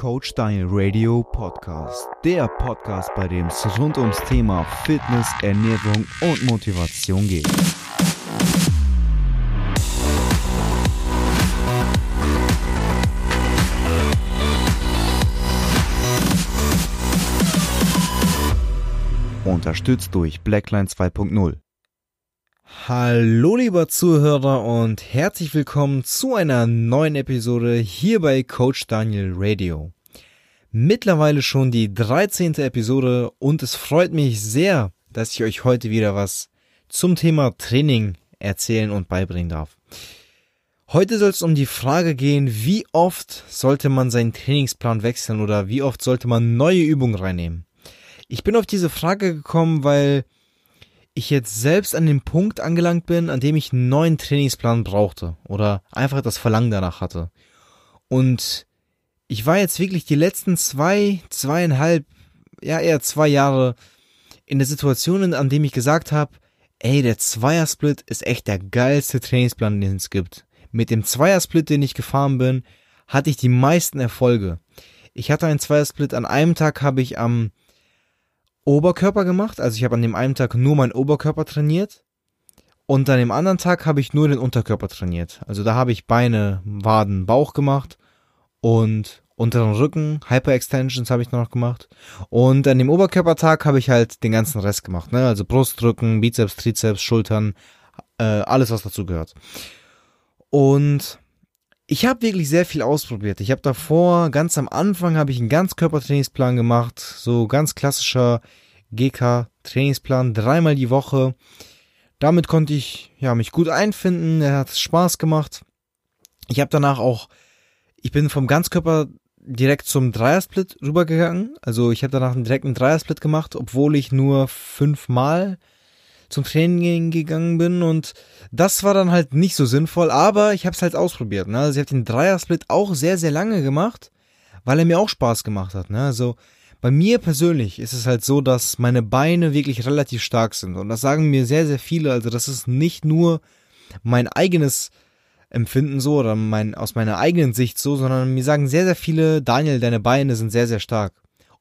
Coach Daniel Radio Podcast. Der Podcast, bei dem es rund ums Thema Fitness, Ernährung und Motivation geht. Unterstützt durch Blackline 2.0. Hallo lieber Zuhörer und herzlich willkommen zu einer neuen Episode hier bei Coach Daniel Radio. Mittlerweile schon die 13. Episode und es freut mich sehr, dass ich euch heute wieder was zum Thema Training erzählen und beibringen darf. Heute soll es um die Frage gehen, wie oft sollte man seinen Trainingsplan wechseln oder wie oft sollte man neue Übungen reinnehmen. Ich bin auf diese Frage gekommen, weil ich jetzt selbst an dem Punkt angelangt bin, an dem ich einen neuen Trainingsplan brauchte oder einfach das Verlangen danach hatte. Und ich war jetzt wirklich die letzten zwei, zweieinhalb, ja eher zwei Jahre in der Situation, an dem ich gesagt habe, ey, der Zweiersplit ist echt der geilste Trainingsplan, den es gibt. Mit dem Zweiersplit, den ich gefahren bin, hatte ich die meisten Erfolge. Ich hatte einen Zweiersplit, an einem Tag habe ich am Oberkörper gemacht. Also ich habe an dem einen Tag nur meinen Oberkörper trainiert. Und an dem anderen Tag habe ich nur den Unterkörper trainiert. Also da habe ich Beine, Waden, Bauch gemacht und unteren Rücken, Hyper-Extensions habe ich noch gemacht. Und an dem Oberkörpertag habe ich halt den ganzen Rest gemacht. Ne? Also Brust, Rücken, Bizeps, Trizeps, Schultern, äh, alles was dazu gehört. Und ich habe wirklich sehr viel ausprobiert. Ich habe davor, ganz am Anfang, habe ich einen Ganzkörpertrainingsplan gemacht, so ganz klassischer GK-Trainingsplan, dreimal die Woche. Damit konnte ich ja mich gut einfinden, er hat Spaß gemacht. Ich habe danach auch, ich bin vom Ganzkörper direkt zum Dreiersplit rübergegangen. Also ich habe danach einen direkten Dreiersplit gemacht, obwohl ich nur fünfmal zum Training gegangen bin und das war dann halt nicht so sinnvoll, aber ich habe es halt ausprobiert. Ne? Also ich habe den Dreier-Split auch sehr, sehr lange gemacht, weil er mir auch Spaß gemacht hat. Ne? Also bei mir persönlich ist es halt so, dass meine Beine wirklich relativ stark sind und das sagen mir sehr, sehr viele. Also das ist nicht nur mein eigenes Empfinden so oder mein, aus meiner eigenen Sicht so, sondern mir sagen sehr, sehr viele, Daniel, deine Beine sind sehr, sehr stark.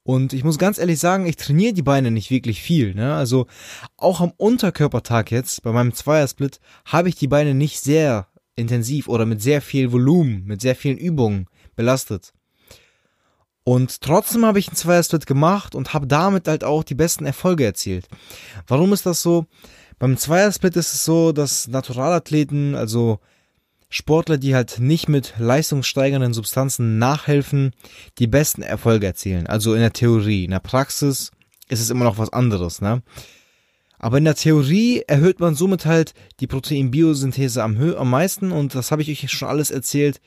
Und ich muss ganz ehrlich sagen, ich trainiere die Beine nicht wirklich viel. Ne? Also auch am Unterkörpertag jetzt, bei meinem Zweiersplit, habe ich die Beine nicht sehr intensiv oder mit sehr viel Volumen, mit sehr vielen Übungen belastet. Und trotzdem habe ich einen Zweiersplit gemacht und habe damit halt auch die besten Erfolge erzielt. Warum ist das so? Beim Zweiersplit ist es so, dass Naturalathleten, also Sportler, die halt nicht mit leistungssteigernden Substanzen nachhelfen, die besten Erfolge erzielen. Also in der Theorie. In der Praxis ist es immer noch was anderes, ne? Aber in der Theorie erhöht man somit halt die Proteinbiosynthese am, am meisten und das habe ich euch schon alles erzählt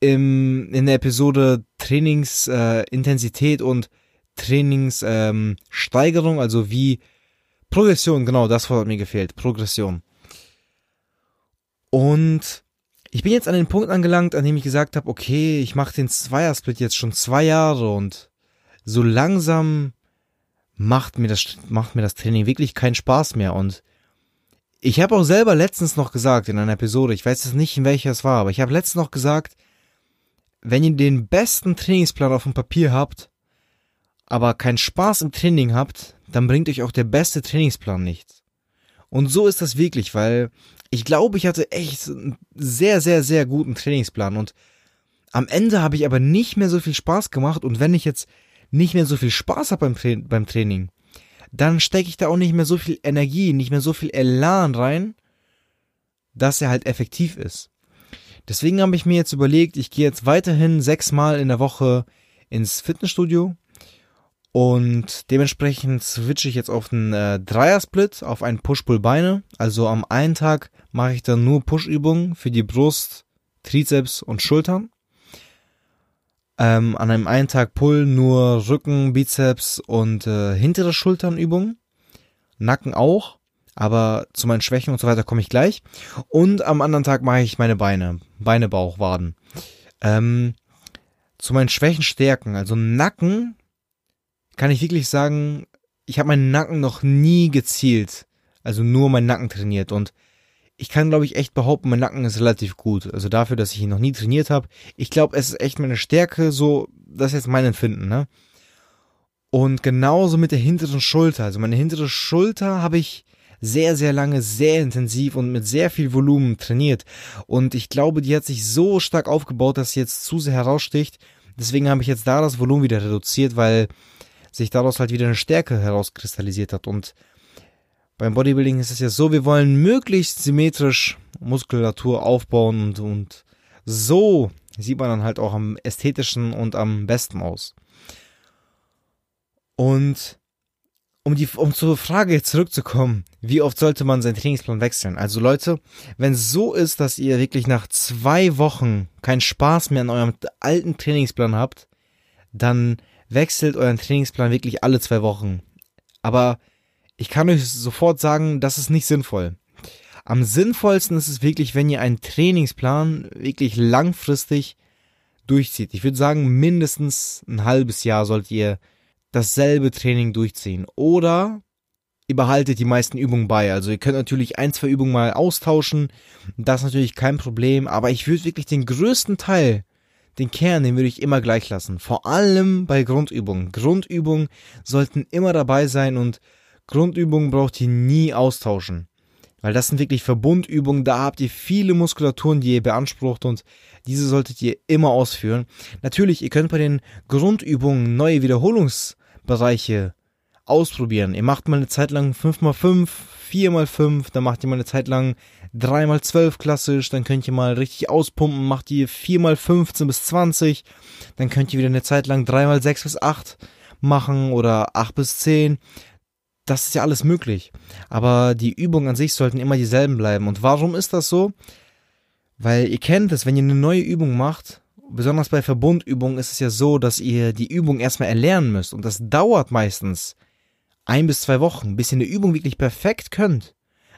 im, in der Episode Trainingsintensität äh, und Trainingssteigerung, ähm, also wie Progression, genau, das Wort hat mir gefehlt, Progression. Und ich bin jetzt an den Punkt angelangt, an dem ich gesagt habe, okay, ich mache den Zweiersplit jetzt schon zwei Jahre und so langsam macht mir das macht mir das Training wirklich keinen Spaß mehr und ich habe auch selber letztens noch gesagt in einer Episode, ich weiß jetzt nicht in welcher es war, aber ich habe letztens noch gesagt, wenn ihr den besten Trainingsplan auf dem Papier habt, aber keinen Spaß im Training habt, dann bringt euch auch der beste Trainingsplan nichts. Und so ist das wirklich, weil ich glaube, ich hatte echt einen sehr, sehr, sehr guten Trainingsplan. Und am Ende habe ich aber nicht mehr so viel Spaß gemacht. Und wenn ich jetzt nicht mehr so viel Spaß habe beim, Tra beim Training, dann stecke ich da auch nicht mehr so viel Energie, nicht mehr so viel Elan rein, dass er halt effektiv ist. Deswegen habe ich mir jetzt überlegt, ich gehe jetzt weiterhin sechsmal in der Woche ins Fitnessstudio und dementsprechend switche ich jetzt auf einen äh, Dreier-Split, auf einen Push-Pull-Beine. Also am einen Tag mache ich dann nur Push-Übungen für die Brust, Trizeps und Schultern. Ähm, an einem einen Tag Pull nur Rücken, Bizeps und äh, hintere Schulternübungen. Nacken auch, aber zu meinen Schwächen und so weiter komme ich gleich. Und am anderen Tag mache ich meine Beine, Beine, Bauch, Waden. Ähm, zu meinen Schwächen, Stärken, also Nacken kann ich wirklich sagen, ich habe meinen Nacken noch nie gezielt, also nur meinen Nacken trainiert und ich kann, glaube ich, echt behaupten, mein Nacken ist relativ gut. Also dafür, dass ich ihn noch nie trainiert habe. Ich glaube, es ist echt meine Stärke, so, das ist jetzt mein Empfinden, ne? Und genauso mit der hinteren Schulter. Also meine hintere Schulter habe ich sehr, sehr lange, sehr intensiv und mit sehr viel Volumen trainiert. Und ich glaube, die hat sich so stark aufgebaut, dass sie jetzt zu sehr heraussticht. Deswegen habe ich jetzt da das Volumen wieder reduziert, weil sich daraus halt wieder eine Stärke herauskristallisiert hat. Und beim Bodybuilding ist es ja so, wir wollen möglichst symmetrisch Muskulatur aufbauen und, und so sieht man dann halt auch am ästhetischen und am besten aus. Und um die, um zur Frage zurückzukommen, wie oft sollte man seinen Trainingsplan wechseln? Also Leute, wenn es so ist, dass ihr wirklich nach zwei Wochen keinen Spaß mehr an eurem alten Trainingsplan habt, dann wechselt euren Trainingsplan wirklich alle zwei Wochen. Aber ich kann euch sofort sagen, das ist nicht sinnvoll. Am sinnvollsten ist es wirklich, wenn ihr einen Trainingsplan wirklich langfristig durchzieht. Ich würde sagen, mindestens ein halbes Jahr solltet ihr dasselbe Training durchziehen. Oder ihr behaltet die meisten Übungen bei. Also ihr könnt natürlich ein, zwei Übungen mal austauschen. Das ist natürlich kein Problem. Aber ich würde wirklich den größten Teil, den Kern, den würde ich immer gleich lassen. Vor allem bei Grundübungen. Grundübungen sollten immer dabei sein und Grundübungen braucht ihr nie austauschen. Weil das sind wirklich Verbundübungen, da habt ihr viele Muskulaturen, die ihr beansprucht und diese solltet ihr immer ausführen. Natürlich, ihr könnt bei den Grundübungen neue Wiederholungsbereiche ausprobieren. Ihr macht mal eine Zeit lang 5x5, 4x5, dann macht ihr mal eine Zeit lang 3x12 klassisch, dann könnt ihr mal richtig auspumpen, macht ihr 4x15 bis 20, dann könnt ihr wieder eine Zeit lang 3x6 bis 8 machen oder 8 bis 10 das ist ja alles möglich. Aber die Übungen an sich sollten immer dieselben bleiben. Und warum ist das so? Weil ihr kennt es, wenn ihr eine neue Übung macht, besonders bei Verbundübungen ist es ja so, dass ihr die Übung erstmal erlernen müsst. Und das dauert meistens ein bis zwei Wochen, bis ihr eine Übung wirklich perfekt könnt.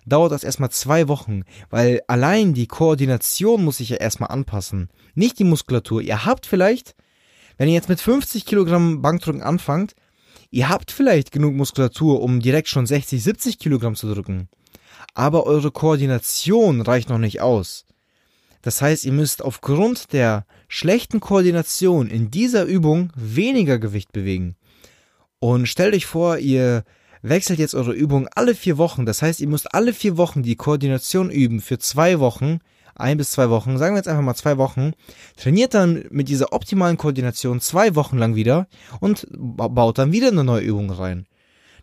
Dauert das erstmal zwei Wochen, weil allein die Koordination muss sich ja erstmal anpassen. Nicht die Muskulatur. Ihr habt vielleicht, wenn ihr jetzt mit 50 Kilogramm Bankdrücken anfangt, Ihr habt vielleicht genug Muskulatur, um direkt schon 60, 70 Kilogramm zu drücken. Aber eure Koordination reicht noch nicht aus. Das heißt, ihr müsst aufgrund der schlechten Koordination in dieser Übung weniger Gewicht bewegen. Und stellt euch vor, ihr wechselt jetzt eure Übung alle vier Wochen. Das heißt, ihr müsst alle vier Wochen die Koordination üben für zwei Wochen ein bis zwei Wochen, sagen wir jetzt einfach mal zwei Wochen, trainiert dann mit dieser optimalen Koordination zwei Wochen lang wieder und baut dann wieder eine neue Übung rein.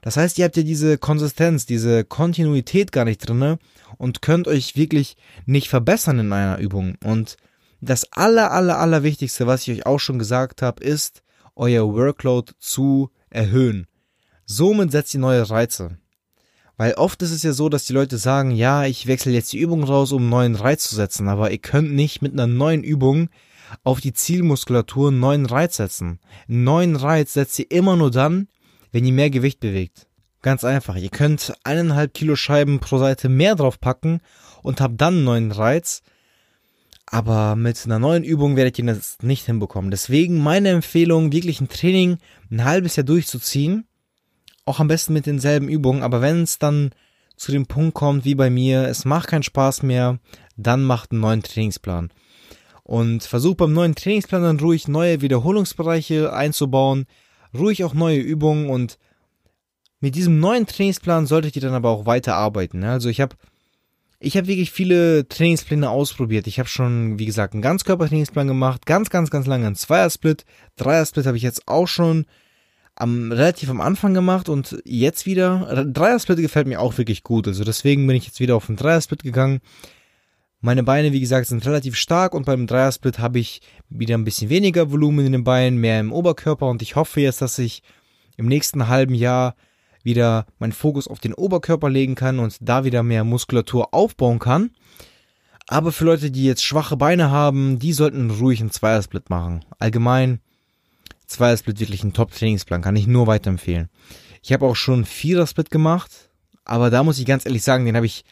Das heißt, ihr habt ja diese Konsistenz, diese Kontinuität gar nicht drinne und könnt euch wirklich nicht verbessern in einer Übung. Und das aller, aller, aller Wichtigste, was ich euch auch schon gesagt habe, ist, euer Workload zu erhöhen. Somit setzt ihr neue Reize. Weil oft ist es ja so, dass die Leute sagen, ja, ich wechsle jetzt die Übung raus, um einen neuen Reiz zu setzen, aber ihr könnt nicht mit einer neuen Übung auf die Zielmuskulatur einen neuen Reiz setzen. Einen neuen Reiz setzt ihr immer nur dann, wenn ihr mehr Gewicht bewegt. Ganz einfach. Ihr könnt eineinhalb Kilo Scheiben pro Seite mehr draufpacken und habt dann einen neuen Reiz. Aber mit einer neuen Übung werdet ihr das nicht hinbekommen. Deswegen meine Empfehlung, wirklich ein Training ein halbes Jahr durchzuziehen auch am besten mit denselben Übungen, aber wenn es dann zu dem Punkt kommt, wie bei mir, es macht keinen Spaß mehr, dann macht einen neuen Trainingsplan. Und versucht beim neuen Trainingsplan dann ruhig neue Wiederholungsbereiche einzubauen, ruhig auch neue Übungen und mit diesem neuen Trainingsplan solltet ihr dann aber auch weiter arbeiten. Ne? Also ich habe ich habe wirklich viele Trainingspläne ausprobiert. Ich habe schon, wie gesagt, einen Ganzkörpertrainingsplan gemacht, ganz, ganz, ganz lange einen Zweiersplit. Dreiersplit habe ich jetzt auch schon am, relativ am Anfang gemacht und jetzt wieder. Dreier-Split gefällt mir auch wirklich gut. Also deswegen bin ich jetzt wieder auf den Dreier-Split gegangen. Meine Beine, wie gesagt, sind relativ stark und beim Dreier-Split habe ich wieder ein bisschen weniger Volumen in den Beinen, mehr im Oberkörper und ich hoffe jetzt, dass ich im nächsten halben Jahr wieder meinen Fokus auf den Oberkörper legen kann und da wieder mehr Muskulatur aufbauen kann. Aber für Leute, die jetzt schwache Beine haben, die sollten ruhig einen Zweiersplit machen. Allgemein Zweier-Split wirklich ein Top-Trainingsplan, kann ich nur weiterempfehlen. Ich habe auch schon Vierer-Split gemacht, aber da muss ich ganz ehrlich sagen, den habe ich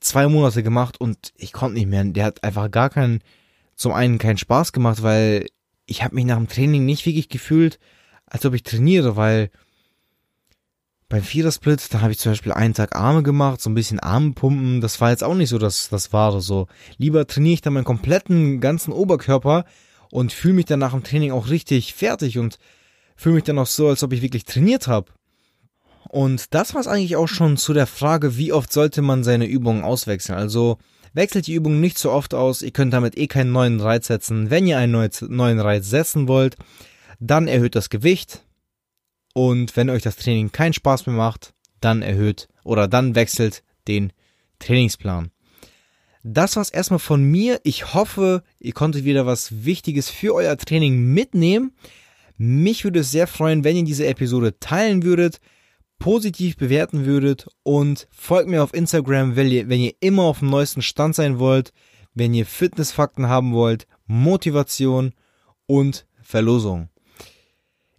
zwei Monate gemacht und ich konnte nicht mehr. Der hat einfach gar keinen, zum einen keinen Spaß gemacht, weil ich habe mich nach dem Training nicht wirklich gefühlt, als ob ich trainiere, weil Beim Vierersplit, da habe ich zum Beispiel einen Tag Arme gemacht, so ein bisschen Armpumpen. Das war jetzt auch nicht so das, das Wahre. So lieber trainiere ich dann meinen kompletten ganzen Oberkörper und fühle mich dann nach dem Training auch richtig fertig und fühle mich dann auch so, als ob ich wirklich trainiert habe. Und das war es eigentlich auch schon zu der Frage, wie oft sollte man seine Übungen auswechseln. Also wechselt die Übungen nicht so oft aus. Ihr könnt damit eh keinen neuen Reiz setzen. Wenn ihr einen neuen Reiz setzen wollt, dann erhöht das Gewicht, und wenn euch das Training keinen Spaß mehr macht, dann erhöht oder dann wechselt den Trainingsplan. Das war's erstmal von mir. Ich hoffe, ihr konntet wieder was Wichtiges für euer Training mitnehmen. Mich würde es sehr freuen, wenn ihr diese Episode teilen würdet, positiv bewerten würdet und folgt mir auf Instagram, wenn ihr, wenn ihr immer auf dem neuesten Stand sein wollt, wenn ihr Fitnessfakten haben wollt, Motivation und Verlosung.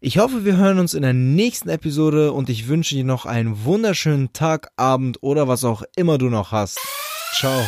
Ich hoffe, wir hören uns in der nächsten Episode und ich wünsche dir noch einen wunderschönen Tag, Abend oder was auch immer du noch hast. Ciao.